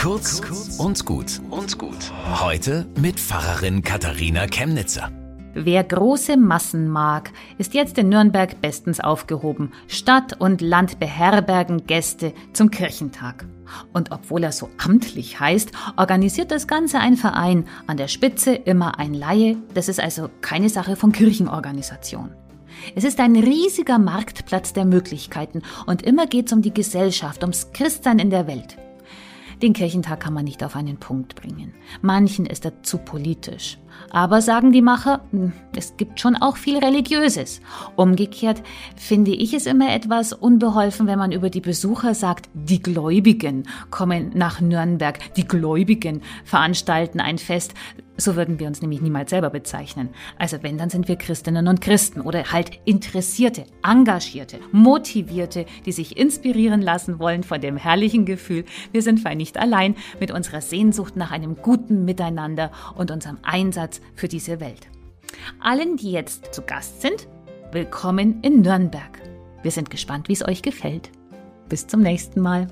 Kurz und gut und gut. Heute mit Pfarrerin Katharina Chemnitzer. Wer große Massen mag, ist jetzt in Nürnberg bestens aufgehoben. Stadt und Land beherbergen Gäste zum Kirchentag. Und obwohl er so amtlich heißt, organisiert das Ganze ein Verein, an der Spitze immer ein Laie. Das ist also keine Sache von Kirchenorganisation. Es ist ein riesiger Marktplatz der Möglichkeiten und immer geht's um die Gesellschaft, ums Christsein in der Welt. Den Kirchentag kann man nicht auf einen Punkt bringen. Manchen ist er zu politisch. Aber sagen die Macher, hm, es gibt schon auch viel Religiöses. Umgekehrt finde ich es immer etwas unbeholfen, wenn man über die Besucher sagt, die Gläubigen kommen nach Nürnberg, die Gläubigen veranstalten ein Fest. So würden wir uns nämlich niemals selber bezeichnen. Also wenn, dann sind wir Christinnen und Christen oder halt Interessierte, Engagierte, Motivierte, die sich inspirieren lassen wollen von dem herrlichen Gefühl, wir sind fein nicht allein mit unserer Sehnsucht nach einem guten Miteinander und unserem Einsatz für diese Welt. Allen, die jetzt zu Gast sind, willkommen in Nürnberg. Wir sind gespannt, wie es euch gefällt. Bis zum nächsten Mal.